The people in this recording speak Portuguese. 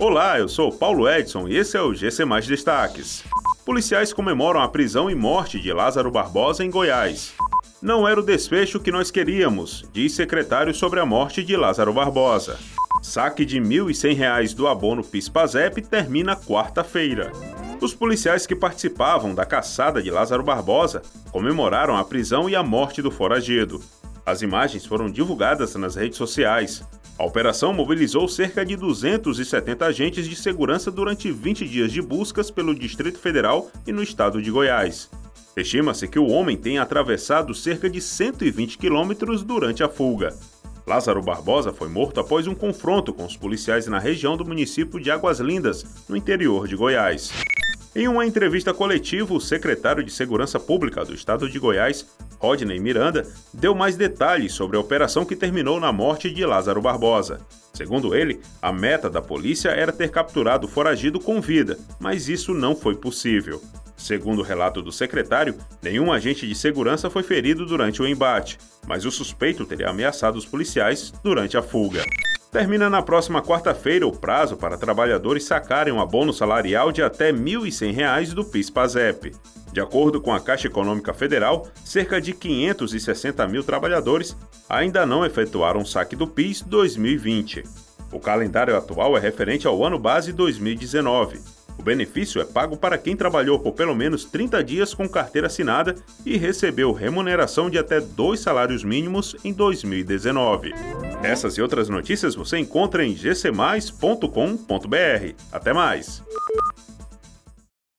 Olá, eu sou Paulo Edson e esse é o GC Mais Destaques. Policiais comemoram a prisão e morte de Lázaro Barbosa em Goiás. Não era o desfecho que nós queríamos, diz secretário sobre a morte de Lázaro Barbosa. Saque de R$ 1.100 do abono PIS-PASEP termina quarta-feira. Os policiais que participavam da caçada de Lázaro Barbosa comemoraram a prisão e a morte do foragido. As imagens foram divulgadas nas redes sociais. A operação mobilizou cerca de 270 agentes de segurança durante 20 dias de buscas pelo Distrito Federal e no estado de Goiás. Estima-se que o homem tenha atravessado cerca de 120 quilômetros durante a fuga. Lázaro Barbosa foi morto após um confronto com os policiais na região do município de Águas Lindas, no interior de Goiás. Em uma entrevista coletiva, o secretário de Segurança Pública do estado de Goiás, Rodney Miranda, deu mais detalhes sobre a operação que terminou na morte de Lázaro Barbosa. Segundo ele, a meta da polícia era ter capturado o foragido com vida, mas isso não foi possível. Segundo o relato do secretário, nenhum agente de segurança foi ferido durante o embate, mas o suspeito teria ameaçado os policiais durante a fuga. Termina na próxima quarta-feira o prazo para trabalhadores sacarem um abono salarial de até R$ 1.100 do PIS-PASEP. De acordo com a Caixa Econômica Federal, cerca de 560 mil trabalhadores ainda não efetuaram o saque do PIS 2020. O calendário atual é referente ao ano base 2019. O benefício é pago para quem trabalhou por pelo menos 30 dias com carteira assinada e recebeu remuneração de até dois salários mínimos em 2019. Essas e outras notícias você encontra em gcmais.com.br. Até mais!